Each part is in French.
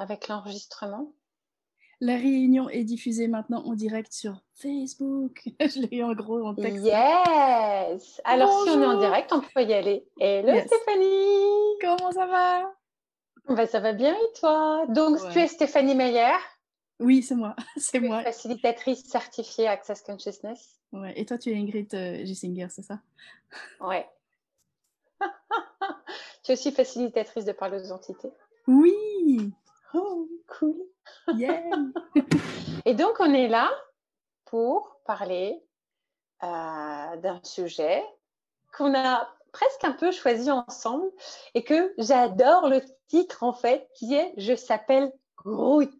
avec l'enregistrement. La réunion est diffusée maintenant en direct sur Facebook. Je l'ai eu en gros en texte. Yes Alors, si on est en direct, on peut y aller. Hello Stéphanie Comment ça va? Ben, Ça va bien et toi? Donc, tu es Stéphanie Meyer Oui, c'est moi. C'est moi. Facilitatrice certifiée Access Consciousness. Ouais. Et toi, tu es Ingrid euh, Gissinger, c'est ça? Ouais. tu es aussi facilitatrice de parler aux entités Oui Oh, cool Yeah Et donc, on est là pour parler euh, d'un sujet qu'on a presque un peu choisi ensemble et que j'adore le titre en fait qui est Je s'appelle Groot.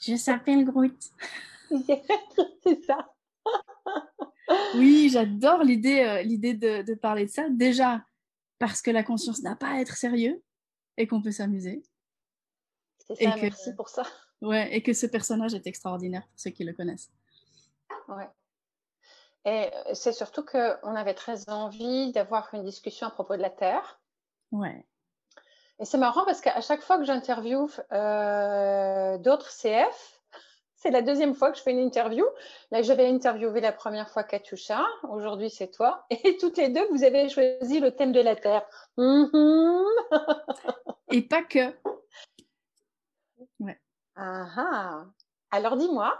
Je s'appelle Groot. C'est ça. oui, j'adore l'idée euh, l'idée de, de, parler de ça. Déjà parce que la conscience n'a pas à être sérieux et qu'on peut s'amuser. C'est ça, merci pour ça. Ouais, et que ce personnage est extraordinaire pour ceux qui le connaissent. Ouais. Et euh, c'est surtout qu'on avait très envie d'avoir une discussion à propos de la Terre. Ouais. Et c'est marrant parce qu'à chaque fois que j'interviewe euh, d'autres CF, c'est la deuxième fois que je fais une interview. Là, j'avais interviewé la première fois Katusha. Aujourd'hui, c'est toi. Et toutes les deux, vous avez choisi le thème de la Terre. Mm-hmm. Et pas que. Ah, ah. Alors dis-moi.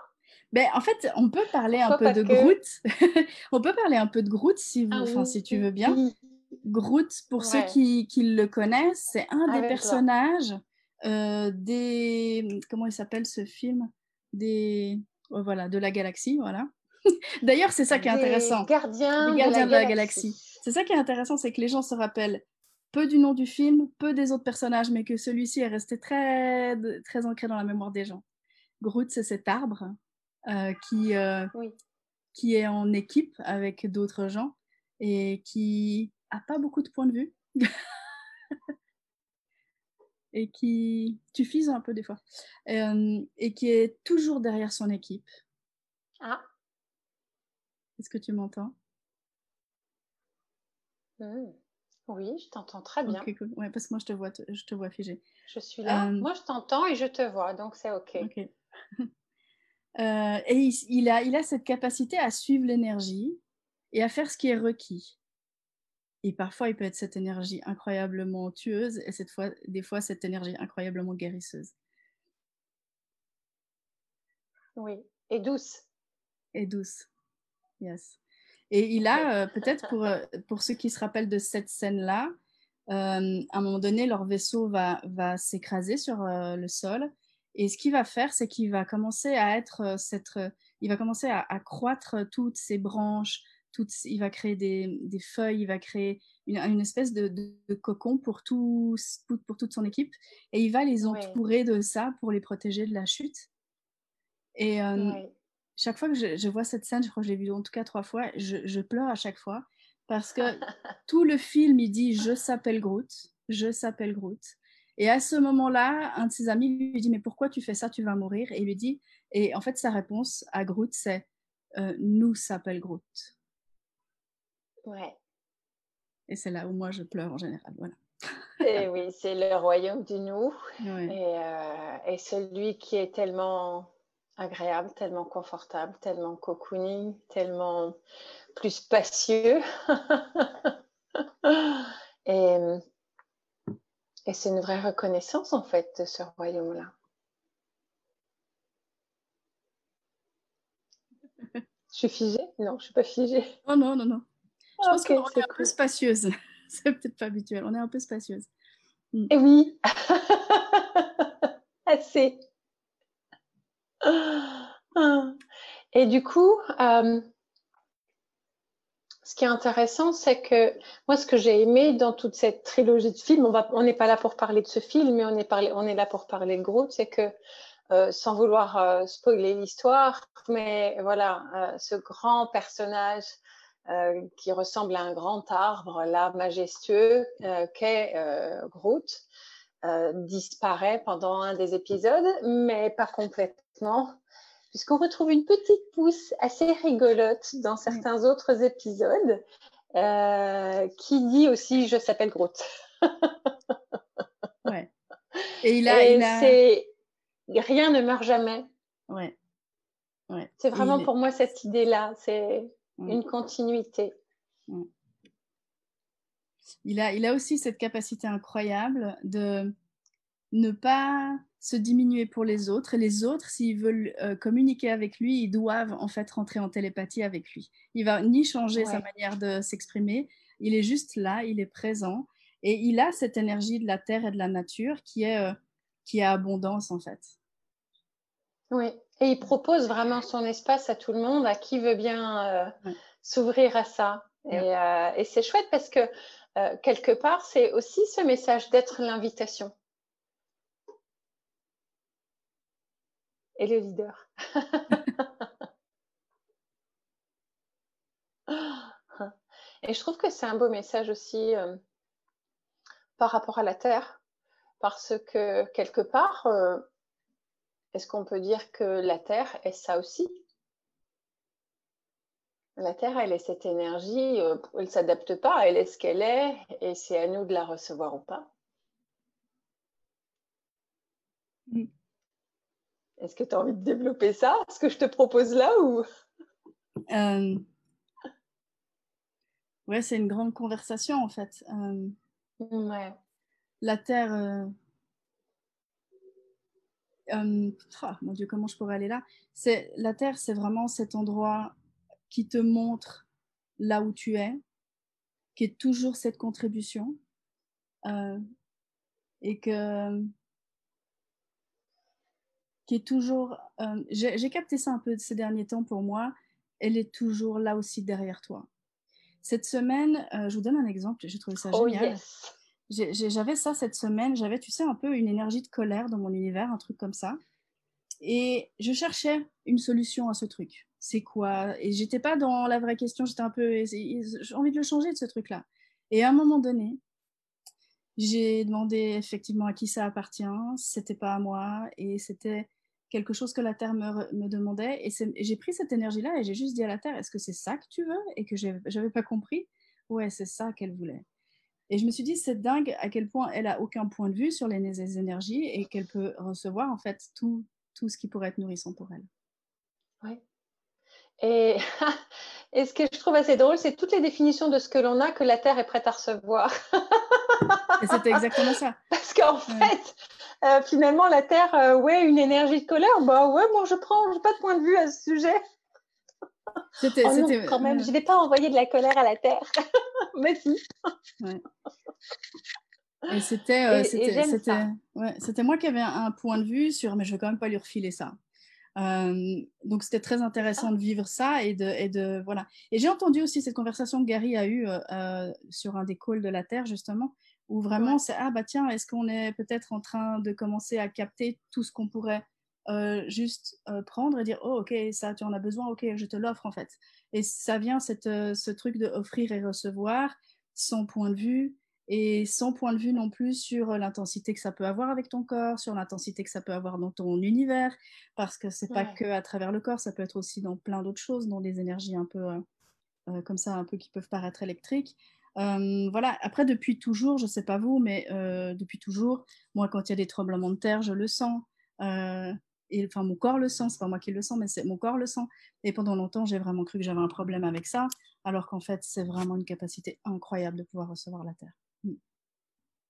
Ben, en fait, on peut parler un peu de Groot? on peut parler un peu de Groot si, vous, ah si tu veux bien. Groot, pour ceux qui, qui, le connaissent, c'est un des personnages euh, des. Comment il s'appelle ce film? Des. Oh, voilà, de la galaxie, voilà. D'ailleurs, c'est ça qui est intéressant. Gardiens, des gardiens de la, galaxie. C'est ça qui est intéressant, c'est que les gens se rappellent peu du nom du film, peu des autres personnages, mais que celui-ci est resté très, très ancré dans la mémoire des gens. Groot, c'est cet arbre euh, qui, euh, qui est en équipe avec d'autres gens et qui a pas beaucoup de points de vue. et qui tu fises un peu des fois euh, et qui est toujours derrière son équipe. Ah. Est-ce que tu m'entends? Mmh. Oui, je t'entends très bien. Ok, cool. Ouais, parce que moi, je te vois, je te vois figé. Je suis là. Euh, moi, je t'entends et je te vois, donc c'est OK. Ok. Euh, et il, a, il a cette capacité à suivre l'énergie et à faire ce qui est requis. Et parfois, il peut être cette énergie incroyablement tueuse et cette fois, des fois, cette énergie incroyablement guérisseuse. Oui, et douce. Et douce. Yes. Et il a, euh, peut-être pour, euh, pour ceux qui se rappellent de cette scène-là, euh, à un moment donné, leur vaisseau va, va s'écraser sur le sol. Et ce qu'il va faire, c'est qu'il va commencer à être cette, il va commencer à, croître toutes ses branches, toutes, il va créer des, des feuilles, il va créer une, une espèce de, de, cocon pour, tout, pour toute son équipe. Et il va les entourer de ça pour les protéger de la chute. Et, chaque fois que je, vois cette scène, je crois que je l'ai vue en tout cas trois fois, je, pleure à chaque fois parce que tout le film, il dit Je s'appelle Groot, je s'appelle Groot. Et à ce moment-là, un de ses amis lui dit Mais pourquoi tu fais ça? Tu vas mourir. Et il lui dit Et en fait, sa réponse à Groot, c'est euh, Nous s'appelle Groot. Ouais. Et c'est là où moi je pleure en général. Voilà. et oui, c'est le royaume du nous. Et, euh, et celui qui est tellement agréable, tellement confortable, tellement cocooning, tellement plus spacieux. et, et c'est une vraie reconnaissance en fait de ce royaume-là. Je suis figée? Non, je suis pas figée. Oh non, non, non. Je pense qu'on est, un peu spacieuse. c'est peut-être pas habituel. On est un peu spacieuse. Mm. Et oui. Assez. Et du coup, euh, ce qui est intéressant, c'est que moi, ce que j'ai aimé dans toute cette trilogie de films, on n'est pas là pour parler de ce film, mais on est, là pour parler de Groot, c'est que euh, sans vouloir euh, spoiler l'histoire, mais voilà, ce grand personnage qui ressemble à un grand arbre, là, majestueux, qu'est Groot, disparaît pendant un des épisodes, mais pas complètement puisqu'on retrouve une petite pousse assez rigolote dans certains autres épisodes, euh, qui dit aussi Je s'appelle Groot. ouais. Et il a. rien ne meurt jamais. Ouais. ouais. C'est vraiment pour moi cette idée-là, c'est une continuité. Il a, il a aussi cette capacité incroyable de ne pas se diminuer pour les autres. Et les autres, s'ils veulent euh, communiquer avec lui, ils doivent en fait rentrer en télépathie avec lui. Il va ni changer sa manière de s'exprimer, il est juste là, il est présent. Et il a cette énergie de la terre et de la nature qui est, euh, qui est abondance en fait. Oui, et il propose vraiment son espace à tout le monde, à qui veut bien euh, s'ouvrir à ça. Et, c'est chouette parce que quelque part, c'est aussi ce message d'être l'invitation. Et le leader. et je trouve que c'est un beau message aussi euh, par rapport à la Terre, parce que quelque part, euh, est-ce qu'on peut dire que la Terre est ça aussi? La Terre, elle est cette énergie, euh, elle ne s'adapte pas, elle est ce qu'elle est, et c'est à nous de la recevoir ou pas. Mm. Est-ce que tu as envie de développer ça, ce que je te propose là ou? Euh... Ouais, c'est une grande conversation en fait. Euh, ouais. La Terre. Euh... mon Dieu, comment je pourrais aller là? C'est la Terre, c'est vraiment cet endroit qui te montre là où tu es, qui est toujours cette contribution, et que qui est toujours. Euh, j'ai capté ça un peu ces derniers temps pour moi. Elle est toujours là aussi derrière toi. Cette semaine, euh, je vous donne un exemple, j'ai trouvé ça oh, génial. J'avais ça cette semaine, j'avais, tu sais, un peu une énergie de colère dans mon univers, un truc comme ça. Et je cherchais une solution à ce truc. C'est quoi? Et j'étais pas dans la vraie question, j'étais un peu. J'ai envie de le changer de ce truc-là. Et à un moment donné, j'ai demandé effectivement à qui ça appartient, c'était pas à moi, et c'était quelque chose que la Terre me, demandait. Et, j'ai pris cette énergie-là et j'ai juste dit à la Terre, est-ce que c'est ça que tu veux? Et que j'avais pas compris. Ouais, c'est ça qu'elle voulait. Et je me suis dit, c'est dingue à quel point elle a aucun point de vue sur les, énergies et qu'elle peut recevoir en fait tout, tout ce qui pourrait être nourrissant pour elle. Ouais. Et, et, ce que je trouve assez drôle, c'est toutes les définitions de ce que l'on a que la Terre est prête à recevoir. et c'était exactement ça. Parce qu'en fait, euh, finalement, la Terre, euh, ouais, une énergie de colère, bah ouais, moi je prends, j'ai pas de point de vue à ce sujet. C'était, oh quand même, je vais pas envoyer de la colère à la Terre. Mais si. Et c'était, euh, c'était, ouais, c'était moi qui avais un, point de vue sur, mais je vais quand même pas lui refiler ça. Donc c'était très intéressant de vivre ça et de, et de voilà. Et j'ai entendu aussi cette conversation que Gary a eue sur un des calls de la Terre justement, où vraiment c'est ah bah tiens, est-ce qu'on est peut-être en train de commencer à capter tout ce qu'on pourrait euh, juste euh, prendre et dire oh ok ça tu en as besoin ok je te l'offre en fait. Et ça vient cette, euh, ce truc de offrir et recevoir sans point de vue et sans point de vue non plus sur l'intensité que ça peut avoir avec ton corps, sur l'intensité que ça peut avoir dans ton univers, parce que c'est pas que à travers le corps, ça peut être aussi dans plein d'autres choses, dans des énergies un peu comme ça, un peu qui peuvent paraître électriques voilà, après, depuis toujours, je ne sais pas vous, mais depuis toujours, moi, quand il y a des tremblements de terre, je le sens. et, enfin, mon corps le sent, c'est pas moi qui le sens, mais c'est mon corps le sent. Et pendant longtemps, j'ai vraiment cru que j'avais un problème avec ça, alors qu'en fait, c'est vraiment une capacité incroyable de pouvoir recevoir la terre.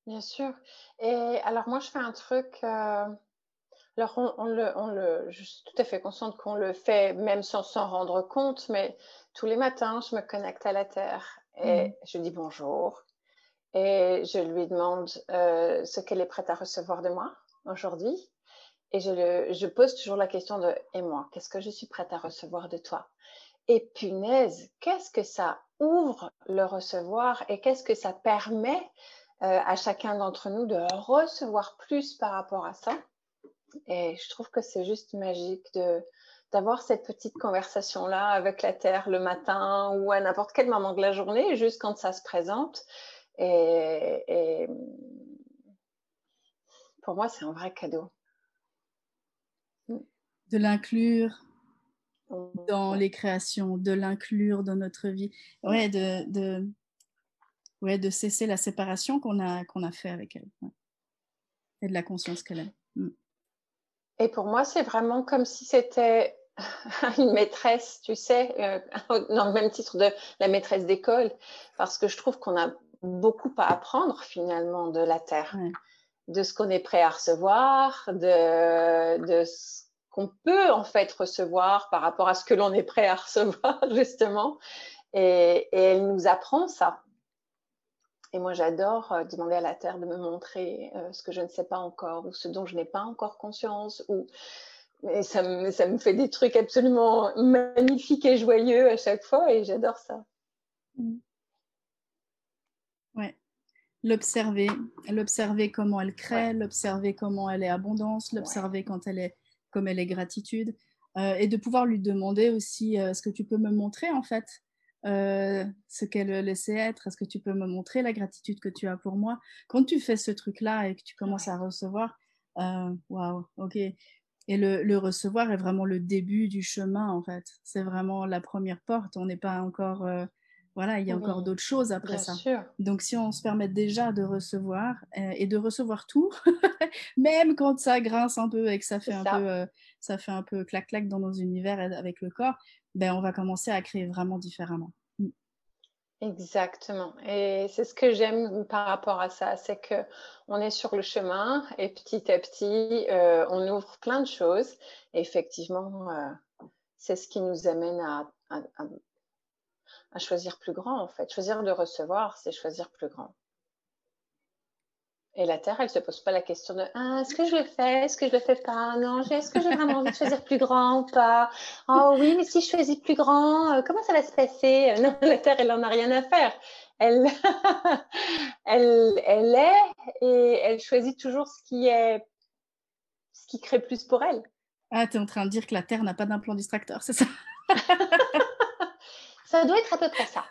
Bien sûr. Et alors, moi, je fais un truc. Alors, on, le, on, le, je suis tout à fait consciente qu'on le fait même sans s'en rendre compte, mais tous les matins, je me connecte à la Terre et mmh. je dis bonjour et je lui demande euh, ce qu'elle est prête à recevoir de moi aujourd'hui. Et je, le, je pose toujours la question de et moi, qu'est-ce que je suis prête à recevoir de toi? Et punaise, qu'est-ce que ça ouvre le recevoir et qu'est-ce que ça permet euh, à chacun d'entre nous de recevoir plus par rapport à ça Et je trouve que c'est juste magique de, d'avoir cette petite conversation-là avec la Terre le matin ou à n'importe quel moment de la journée, juste quand ça se présente. Et, pour moi, c'est un vrai cadeau. De l'inclure dans les créations, de l'inclure dans notre vie. Ouais, de, de, ouais, de cesser la séparation qu'on a, qu'on a fait avec elle. Et de la conscience qu'elle a. Mm. Et pour moi, c'est vraiment comme si c'était une maîtresse, tu sais, euh, dans le même titre de la maîtresse d'école, parce que je trouve qu'on a beaucoup à apprendre finalement de la Terre, de ce qu'on est prêt à recevoir, de, de ce qu'on peut en fait recevoir par rapport à ce que l'on est prêt à recevoir, justement. Et, et, elle nous apprend ça. Et moi, j'adore euh, demander à la Terre de me montrer euh, ce que je ne sais pas encore ou ce dont je n'ai pas encore conscience. Ou... Et ça me, ça me fait des trucs absolument magnifiques et joyeux à chaque fois et j'adore ça. Mmh. Ouais. L'observer, l'observer comment elle crée, l'observer comment elle est abondance, l'observer quand elle est comme elle est gratitude, euh, et de pouvoir lui demander aussi est-ce que tu peux me montrer en fait euh, ce qu'elle laissait être Est-ce que tu peux me montrer la gratitude que tu as pour moi? Quand tu fais ce truc-là et que tu commences à recevoir, euh, waouh, ok. Et le, le, recevoir est vraiment le début du chemin, en fait. C'est vraiment la première porte. On n'est pas encore. Euh, voilà, il y a encore d'autres choses après ça. Sûr. Donc, si on se permet déjà de recevoir et de recevoir tout, même quand ça grince un peu et que ça fait un peu, ça fait un peu clac-clac dans nos univers avec le corps, ben, on va commencer à créer vraiment différemment. Mm. Exactement. Et c'est ce que j'aime par rapport à ça, c'est que on est sur le chemin et petit à petit, euh, on ouvre plein de choses. Et effectivement, euh, c'est ce qui nous amène à, à, choisir plus grand, en fait. Choisir de recevoir, c'est choisir plus grand. Et la Terre, elle ne se pose pas la question de ah, est-ce que je le fais, est-ce que je le fais pas, non, est-ce que j'ai vraiment envie de choisir plus grand ou pas? Oh oui, mais si je choisis plus grand, euh, comment ça va se passer? Non, la Terre, elle n'en a rien à faire. Elle, elle, elle est et elle choisit toujours ce qui est, ce qui crée plus pour elle. Ah, tu es en train de dire que la Terre n'a pas d'implant distracteur, c'est ça? Ça doit être à peu près ça.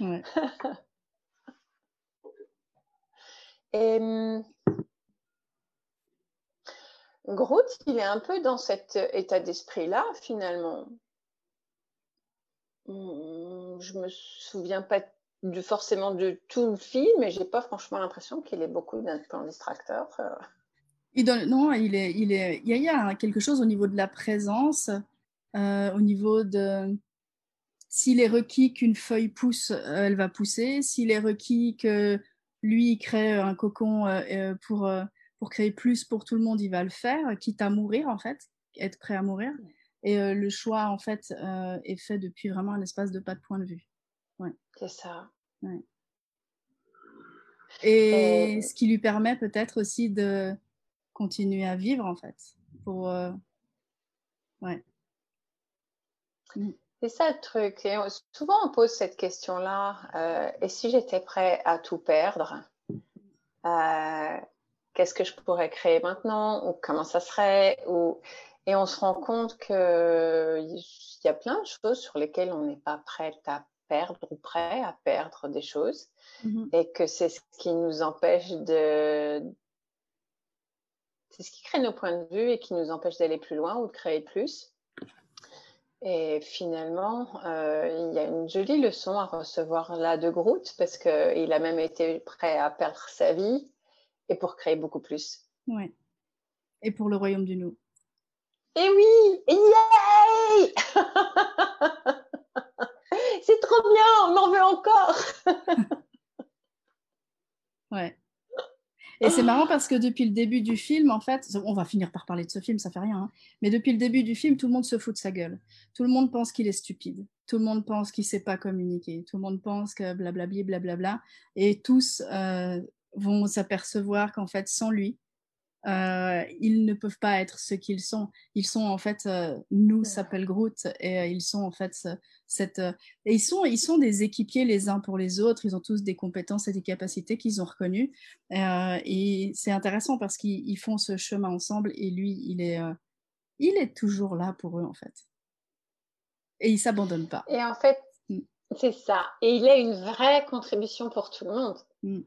ouais. Et hum, Groot, il est un peu dans cet état d'esprit-là, finalement. Hum, je me souviens pas de, forcément de tout le film, mais j'ai pas franchement l'impression qu'il ait beaucoup d'un plan distracteur. Euh. Il donne, non, il est, il est, il y, a, quelque chose au niveau de la présence, euh, au niveau de s'il est requis qu'une feuille pousse, elle va pousser. S'il est requis que lui, il crée un cocon euh, euh, pour, euh, pour créer plus pour tout le monde, il va le faire, quitte à mourir, en fait, être prêt à mourir. Et le choix, en fait, est fait depuis vraiment un espace de pas de point de vue. Ouais. C'est ça. Ouais. Et ce qui lui permet peut-être aussi de continuer à vivre, en fait. Pour. Ouais. C'est ça le truc. Et souvent, on pose cette question-là. Euh, et si j'étais prêt à tout perdre, euh, qu'est-ce que je pourrais créer maintenant Ou comment ça serait Ou... Et on se rend compte qu'il y a plein de choses sur lesquelles on n'est pas prêt à perdre ou prêt à perdre des choses. Mm-hmm. Et que c'est ce qui nous empêche de. C'est ce qui crée nos points de vue et qui nous empêche d'aller plus loin ou de créer plus. Et finalement, euh, il y a une jolie leçon à recevoir là de Groot parce qu'il a même été prêt à perdre sa vie et pour créer beaucoup plus. Ouais. Et pour le royaume du nous. Et oui, yay C'est trop bien, on en veut encore. ouais. Et c'est marrant parce que depuis le début du film, en fait, on va finir par parler de ce film, ça fait rien, hein, mais depuis le début du film, tout le monde se fout de sa gueule. Tout le monde pense qu'il est stupide. Tout le monde pense qu'il sait pas communiquer. Tout le monde pense que blablabli, blablabla. Et tous euh, vont s'apercevoir qu'en fait, sans lui, euh, ils ne peuvent pas être ce qu'ils sont. Ils sont en fait, euh, nous s'appelle Groot et euh, ils sont en fait cette. et ils sont, ils sont des équipiers les uns pour les autres. Ils ont tous des compétences et des capacités qu'ils ont reconnues. et c'est intéressant parce qu'ils font ce chemin ensemble et lui, il est, il est toujours là pour eux en fait. Et il s'abandonne pas. Et en fait, mm. c'est ça. Et il a une vraie contribution pour tout le monde. Mm.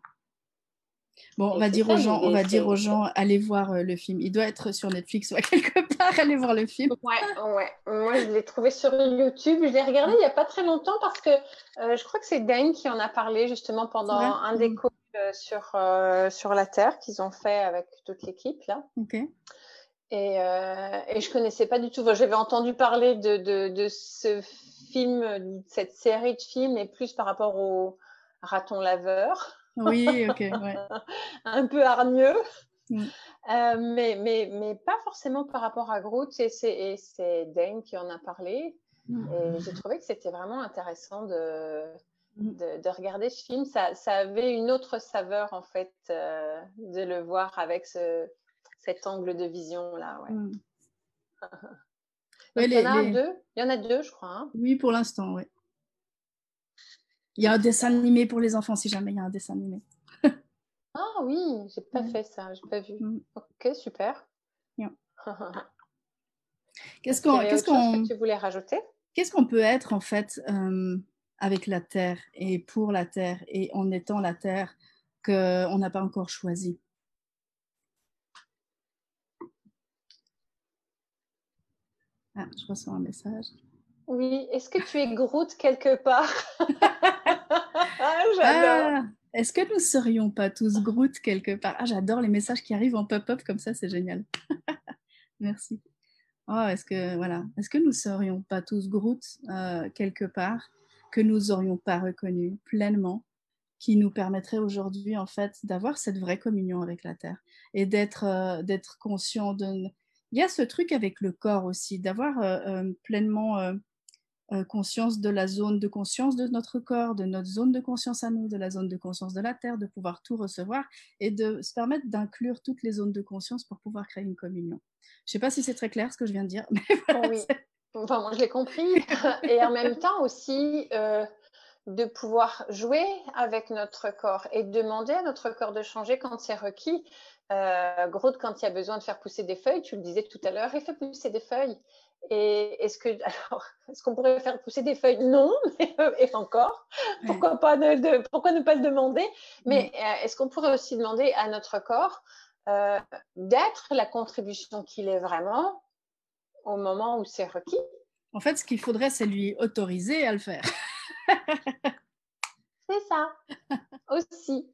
Bon, on va dire aux gens, on va dire aux gens, allez voir euh, le film. Il doit être sur Netflix ou à quelque part, allez voir le film. Ouais, ouais. Moi, je l'ai trouvé sur YouTube. Je l'ai regardé il n'y a pas très longtemps parce que euh, je crois que c'est Dan qui en a parlé justement pendant un des cours sur, sur la Terre qu'ils ont fait avec toute l'équipe là. Ok. Et, euh, et je connaissais pas du tout. J'avais entendu parler de, de, de, ce film, de cette série de films, et plus par rapport au raton laveur. Oui, ok, ouais. Un peu hargneux. Mm. Euh, mais, mais, mais pas forcément par rapport à Groot. Et c'est Dane qui en a parlé. Mm. Et j'ai trouvé que c'était vraiment intéressant de, mm. de, de, regarder ce film. Ça, ça, avait une autre saveur, en fait, euh, de le voir avec ce, cet angle de vision là. Ouais. Mm. il y en a deux. Il y en a deux, je crois. Hein. Oui, pour l'instant, oui. Il y a un dessin animé pour les enfants si jamais il y a un dessin animé. ah oui, j'ai pas fait ça, j'ai pas vu. Mm. Ok, super. Qu'est-ce qu'on, qu'est-ce qu'on, que tu voulais rajouter? Qu'est-ce qu'on peut être en fait euh, avec la terre et pour la terre et en étant la terre qu'on n'a pas encore choisi? Ah, je reçois un message. Oui, est-ce que tu es Groot quelque part? ah, J'adore. Ah, est-ce que nous serions pas tous Groot quelque part? Ah, j'adore les messages qui arrivent en pop-up comme ça, c'est génial. Merci. Oh, est-ce que voilà, est-ce que nous serions pas tous Groot euh, quelque part que nous aurions pas reconnu pleinement, qui nous permettrait aujourd'hui en fait d'avoir cette vraie communion avec la terre et d'être euh, d'être conscient de il y a ce truc avec le corps aussi, d'avoir euh, pleinement conscience de la zone de conscience de notre corps, de notre zone de conscience à nous, de la zone de conscience de la Terre, de pouvoir tout recevoir et de se permettre d'inclure toutes les zones de conscience pour pouvoir créer une communion. Je ne sais pas si c'est très clair ce que je viens de dire. Mais oui. Enfin, moi, je l'ai compris. et en même temps aussi, de pouvoir jouer avec notre corps et demander à notre corps de changer quand c'est requis. Euh, Groot, quand il y a besoin de faire pousser des feuilles, tu le disais tout à l'heure, il fait pousser des feuilles. Et est-ce que, alors, est-ce qu'on pourrait faire pousser des feuilles? Non, mais, euh, et encore. Pourquoi pas de, pourquoi ne pas le demander? Mais euh, est-ce qu'on pourrait aussi demander à notre corps euh, d'être la contribution qu'il est vraiment au moment où c'est requis? En fait, ce qu'il faudrait, c'est lui autoriser à le faire. c'est ça aussi.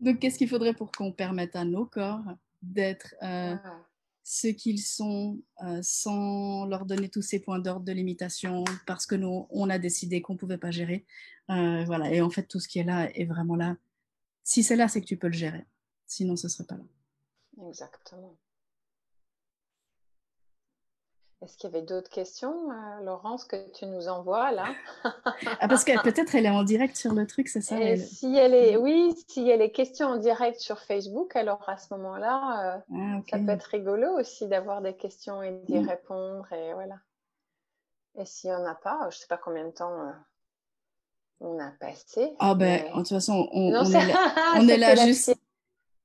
Donc, qu'est-ce qu'il faudrait pour qu'on permette à nos corps d'être euh, ah. Ce qu'ils sont euh, sans leur donner tous ces points d'ordre de limitation parce que nous, on a décidé qu'on ne pouvait pas gérer. Euh, voilà. Et en fait, tout ce qui est là est vraiment là. Si c'est là, c'est que tu peux le gérer. Sinon, ce ne serait pas là. Exactement. Est-ce qu'il y avait d'autres questions, euh, Laurence, que tu nous envoies là? Ah, Parce que peut-être elle est en direct sur le truc, c'est ça Si elle est, oui, s'il y a les questions en direct sur Facebook, alors à ce moment-là, euh, ah, ça peut être rigolo aussi d'avoir des questions et d'y mm. répondre et voilà. Et s'il n'y en a pas, je ne sais pas combien de temps euh, on a passé. Ah ben, de toute façon, on, on est là, on est là juste.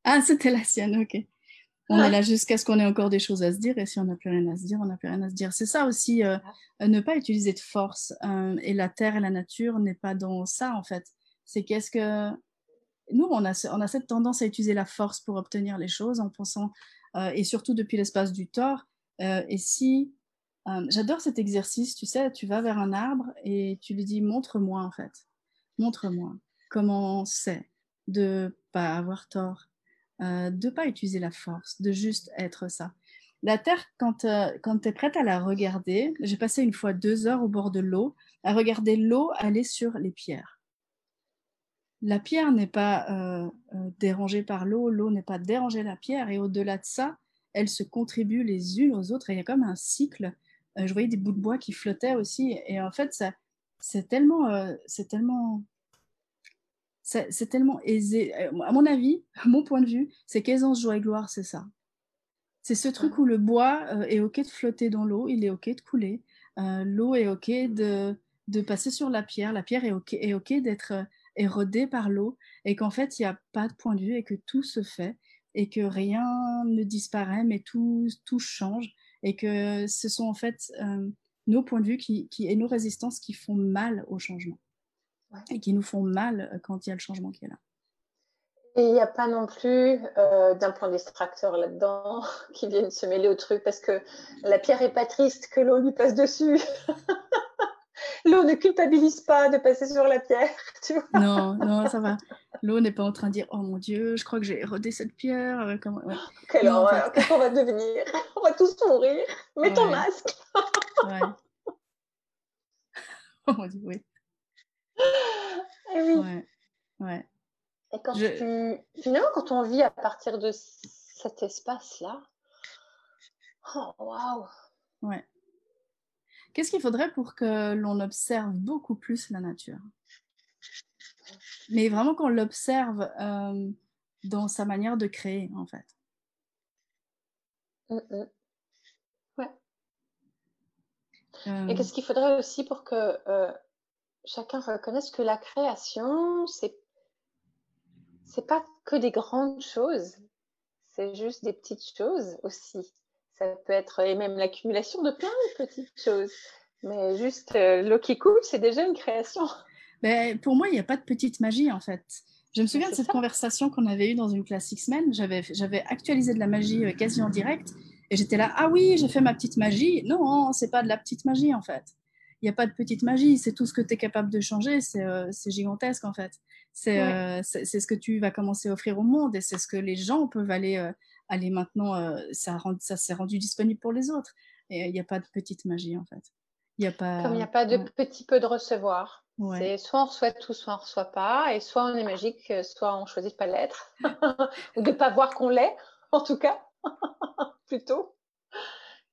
Ah, c'était la sienne, ok. On est là jusqu'à ce qu'on ait encore des choses à se dire, et si on n'a plus rien à se dire, on n'a plus rien à se dire. C'est ça aussi, euh, ne pas utiliser de force. Euh, et la terre et la nature n'est pas dans ça, en fait. C'est qu'est-ce que. Nous, on a, on a cette tendance à utiliser la force pour obtenir les choses en pensant, euh, et surtout depuis l'espace du tort. et si. J'adore cet exercice, tu sais, tu vas vers un arbre et tu lui dis montre-moi, en fait. Montre-moi comment c'est de pas avoir tort euh, de ne pas utiliser la force, de juste être ça. La Terre, quand, euh, quand tu es prête à la regarder, j'ai passé une fois deux heures au bord de l'eau à regarder l'eau aller sur les pierres. La pierre n'est pas euh, dérangée par l'eau, l'eau n'est pas dérangée la pierre, et au-delà de ça, elles se contribuent les unes aux autres, et il y a comme un cycle. je voyais des bouts de bois qui flottaient aussi, et en fait, c'est tellement, c'est tellement c'est tellement aisé. Euh, à mon avis, mon point de vue, c'est qu'aisance, joie et gloire, c'est ça. C'est ce truc où le bois euh, est OK de flotter dans l'eau, il est OK de couler. Euh, l'eau est OK de, de, passer sur la pierre. La pierre est OK, est OK d'être érodée par l'eau et qu'en fait, il n'y a pas de point de vue et que tout se fait et que rien ne disparaît, mais tout, tout change et que ce sont en fait nos points de vue qui, qui, et nos résistances qui font mal au changement et qui nous font mal euh, quand il y a le changement qui est là. Et il n'y a pas non plus euh, d'un plan distracteur là-dedans qui viennent se mêler au truc parce que la pierre est pas triste que l'eau lui passe dessus. L'eau ne culpabilise pas de passer sur la pierre, tu vois. Non, non, ça va. L'eau n'est pas en train de dire Oh mon Dieu, je crois que j'ai érodé cette pierre. Euh, comment... Quelle horreur, qu'est-ce qu'on va devenir? On va tous mourir. Mets ton masque. ouais. Oh mon Dieu, oui. Et eh oui. Ouais. ouais. Et quand tu... finalement, quand on vit à partir de cet espace-là, oh waouh! Ouais. Qu'est-ce qu'il faudrait pour que l'on observe beaucoup plus la nature? Mais vraiment qu'on l'observe euh, dans sa manière de créer, en fait. Mmh, mmh. Ouais. Et euh. qu'est-ce qu'il faudrait aussi pour que euh, chacun reconnaisse que la création, c'est c'est pas que des grandes choses, c'est juste des petites choses aussi. Ça peut être, et même l'accumulation de plein de petites choses. Mais juste euh, l'eau qui coule, c'est déjà une création. Mais ben, pour moi, il n'y a pas de petite magie en fait. Je me souviens de cette conversation qu'on avait eue dans une classe X-Men. J'avais actualisé de la magie euh, quasi en direct et j'étais là, ah oui, j'ai fait ma petite magie. Non, c'est pas de la petite magie en fait. Il n'y a pas de petite magie, c'est tout ce que tu es capable de changer, c'est euh, gigantesque en fait. C'est ce que tu vas commencer à offrir au monde et c'est ce que les gens peuvent aller allez maintenant, euh, ça, ça s'est rendu disponible pour les autres. Et il n'y a pas de petite magie en fait. Y a pas, Comme il n'y a pas de petit peu de recevoir. C'est soit on reçoit tout, soit on ne reçoit pas. Et soit on est magique, soit on choisit de pas l'être. Ou de ne pas voir qu'on l'est, en tout cas. Plutôt.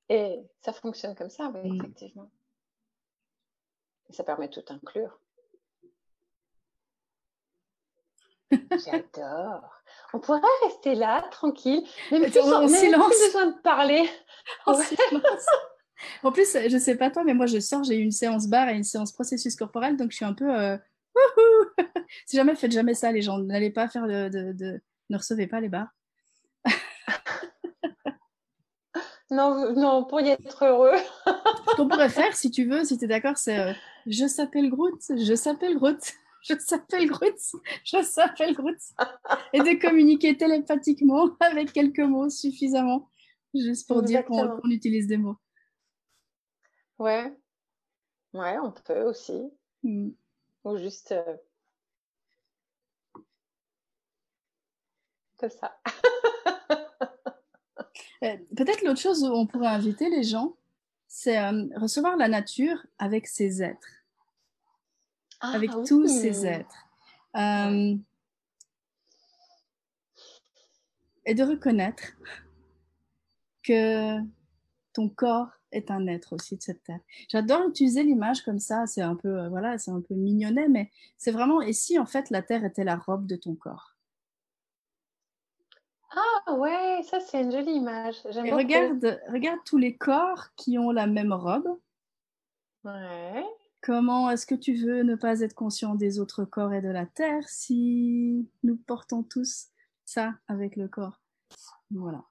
Et ça fonctionne comme ça, oui, mm. effectivement. Et ça permet de tout inclure. J'adore. On pourrait rester là, tranquille, même plus, en, silence. Plus besoin de parler. En, silence. en plus, je sais pas toi, mais moi je sors, j'ai eu une séance bar et une séance processus corporel, donc je suis un peu. Euh, si jamais faites jamais ça, les gens, n'allez pas faire de, de, ne recevez pas les bars. Non, non, pour y être heureux. Ce qu'on pourrait faire, si tu veux, si tu es d'accord, c'est euh, je s'appelle Groot, je s'appelle Groot je s'appelle Groot, je s'appelle Groot. Et de communiquer télépathiquement avec quelques mots suffisamment, juste pour dire qu'on utilise des mots. Ouais, ouais, on peut aussi. Hmm. Ou juste. Euh, Comme ça. Euh, peut-être l'autre chose où on pourrait inviter les gens, c'est euh, recevoir la nature avec ses êtres. Ah avec tous ces êtres. Euh, et de reconnaître que ton corps est un être aussi de cette terre. J'adore utiliser l'image comme ça, c'est un peu voilà, c'est un peu mignonnet, mais c'est vraiment et si en fait la terre était la robe de ton corps? Ah ouais, ça c'est une jolie image. Et regarde, regarde tous les corps qui ont la même robe. Ouais. Comment est-ce que tu veux ne pas être conscient des autres corps et de la terre si nous portons tous ça avec le corps? Voilà.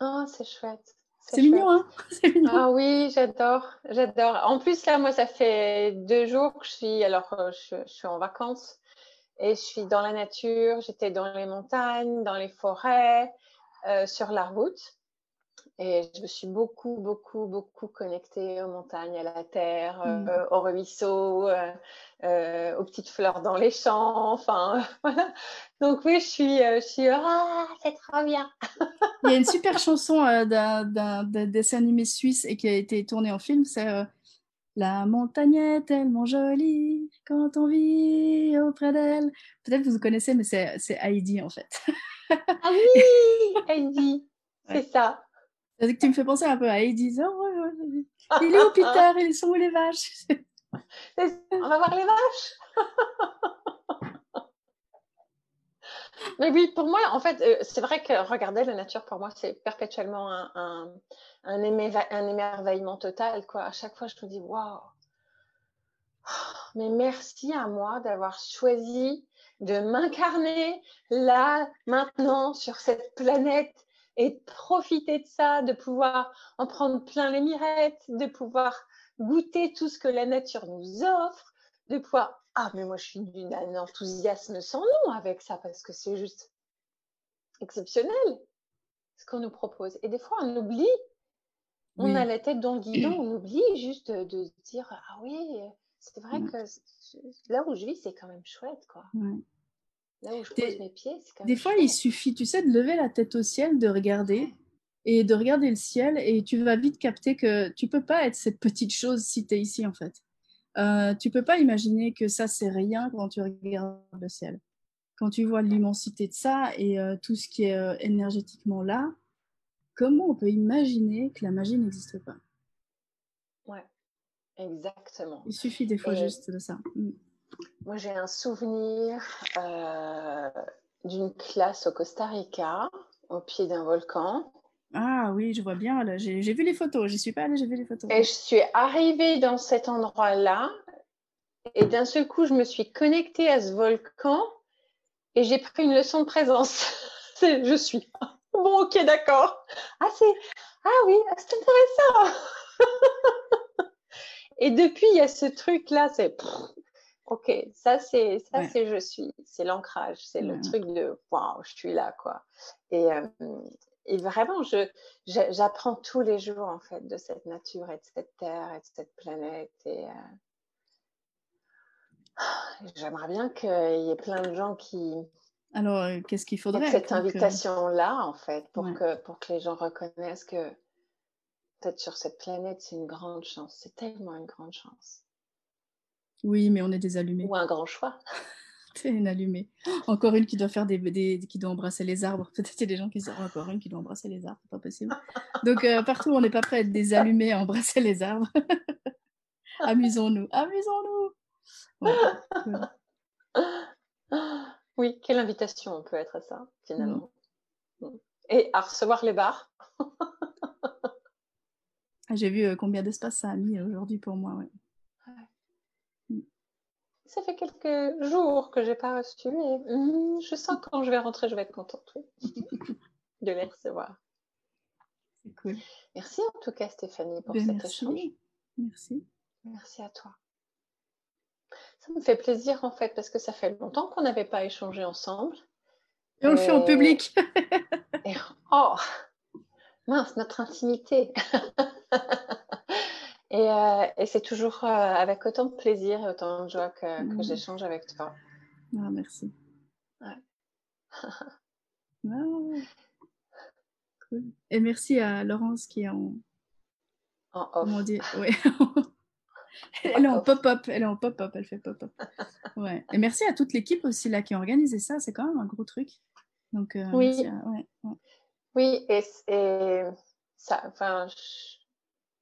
Oh, c'est chouette. C'est mignon, hein? Ah oui, j'adore, j'adore. En plus, là, moi, ça fait deux jours que je suis, alors, euh, je, suis en vacances et je suis dans la nature. J'étais dans les montagnes, dans les forêts, euh, sur la route. Et je me suis beaucoup, beaucoup, beaucoup connectée aux montagnes, à la terre, mmh. euh, aux ruisseaux, euh, euh, aux petites fleurs dans les champs. Enfin, voilà. Donc oui, je suis, je suis, ah, c'est trop bien. Il y a une super chanson d'un dessin animé suisse et qui a été tournée en film. C'est La montagne est tellement jolie quand on vit auprès d'elle. Peut-être que vous connaissez, mais c'est Heidi en fait. ah oui, Heidi, c'est ça que tu me fais penser un peu à Eddie. Oh, il est où Peter Ils sont où les vaches? On va voir les vaches? Mais oui, pour moi, en fait, euh, c'est vrai que regarder la nature, pour moi, c'est perpétuellement un, un, émerveillement total. Quoi. À chaque fois, je me dis, waouh, mais merci à moi d'avoir choisi de m'incarner là, maintenant, sur cette planète et de profiter de ça, de pouvoir en prendre plein les mirettes, de pouvoir goûter tout ce que la nature nous offre, de pouvoir ah mais moi je suis d'un enthousiasme sans nom avec ça parce que c'est juste exceptionnel ce qu'on nous propose. Et des fois on oublie, on a la tête dans le guidon, on oublie juste de, de dire ah oui c'est vrai que là où je vis, c'est quand même chouette, quoi. Là où je pose mes pieds, c'est quand même Des fois, il suffit, tu sais, de lever la tête au ciel, de regarder et de regarder le ciel et tu vas vite capter que tu peux pas être cette petite chose si tu es ici, en fait. Euh, tu peux pas imaginer que ça, c'est rien quand tu regardes le ciel. Quand tu vois l'immensité de ça et euh, tout ce qui est euh, énergétiquement là, comment on peut imaginer que la magie n'existe pas? Ouais, exactement. Il suffit des fois juste de ça. Mm. Moi, j'ai un souvenir euh, d'une classe au Costa Rica, au pied d'un volcan. Ah oui, je vois bien. J'ai vu les photos. Je suis pas allée, j'ai vu les photos. Et je suis arrivée dans cet endroit-là. Et d'un seul coup, je me suis connectée à ce volcan et j'ai pris une leçon de présence. je suis. Bon, ok, d'accord. Ah, c'est. Ah oui, c'est intéressant. et depuis, il y a ce truc-là, c'est. Ok, ça c'est ça c'est je suis, c'est l'ancrage, c'est le truc de waouh, je suis là quoi. Et, euh, et vraiment, je j'apprends tous les jours en fait de cette nature et de cette terre et de cette planète et euh, j'aimerais bien qu'il y ait plein de gens qui alors, euh, qu'est-ce qu'il faudrait Cette invitation-là, en fait, pour, que, pour que les gens reconnaissent que peut-être sur cette planète, c'est une grande chance. C'est tellement une grande chance. Oui, mais on est des allumés. Ou un grand choix. C'est une allumée. Encore une qui doit faire des, des qui doit embrasser les arbres. Peut-être qu'il y a des gens qui disent encore une qui doit embrasser les arbres, c'est pas possible. Donc euh, partout, on n'est pas prêt à être des allumés à embrasser les arbres. amusons-nous, amusons-nous. Oui, quelle invitation on peut être à ça, finalement. Mm. Mm. Et à recevoir les bars. Ah, j'ai vu euh, combien d'espace ça a mis aujourd'hui pour moi. Ça fait quelques jours que j'ai pas reçu et je sens que quand je vais rentrer, je vais être contente de les recevoir. C'est cool. Merci en tout cas, Stéphanie, pour ben, cet échange. Merci. Merci à toi. Ça me fait plaisir en fait parce que ça fait longtemps qu'on n'avait pas échangé ensemble. Et on le fait en public. oh, mince, notre intimité. Euh, et, c'est toujours euh, avec autant de plaisir et autant de joie que, mm. j'échange avec toi. Ah, merci. Ah. Cool. Et merci à Laurence qui est en, en off. Comment dire? Ouais. elle est en pop-up, elle est en pop-up, elle fait pop-up. Ouais. Et merci à toute l'équipe aussi là qui a organisé ça, c'est quand même un gros truc. Donc, euh, oui. Oui, et, ça, enfin,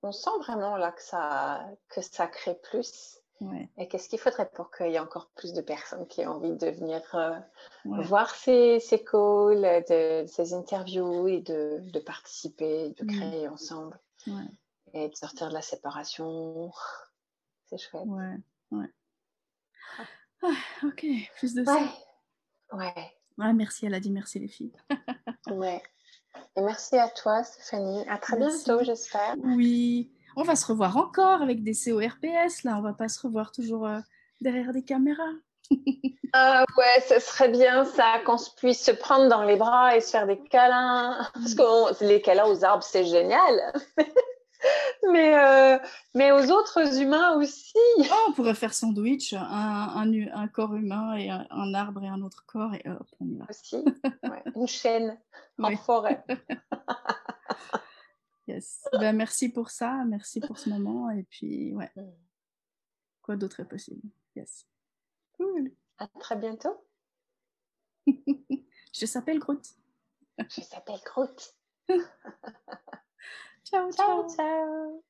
on sent vraiment là que ça, que ça crée plus. Et qu'est-ce qu'il faudrait pour qu'il y ait encore plus de personnes qui aient envie de venir euh, voir ces, ces calls, de, ces interviews et de, de participer, de créer ensemble et de sortir de la séparation. C'est chouette. Ouais, ouais. Ah, ok, plus de ça. Ouais. ouais. merci, elle a dit merci les filles. ouais. Et merci à toi, Stéphanie. À très bientôt, j'espère. Oui. On va se revoir encore avec des CORPS. Là, on va pas se revoir toujours euh, derrière des caméras. ah ouais, ce serait bien ça, qu'on puisse se prendre dans les bras et se faire des câlins. Parce que les câlins aux arbres, c'est génial. mais, euh, mais aux autres humains aussi. Oh, on pourrait faire sandwich, un, un, un corps humain et un, arbre et un autre corps, et hop, on y va. Aussi, une chaîne en forêt. yes. Ben, merci pour ça, merci pour ce moment, et puis, ouais. Mm. Quoi d'autre est possible? Yes. Cool. À très bientôt. Je s'appelle Groot. Je s'appelle Groot. Ciao, ciao. ciao.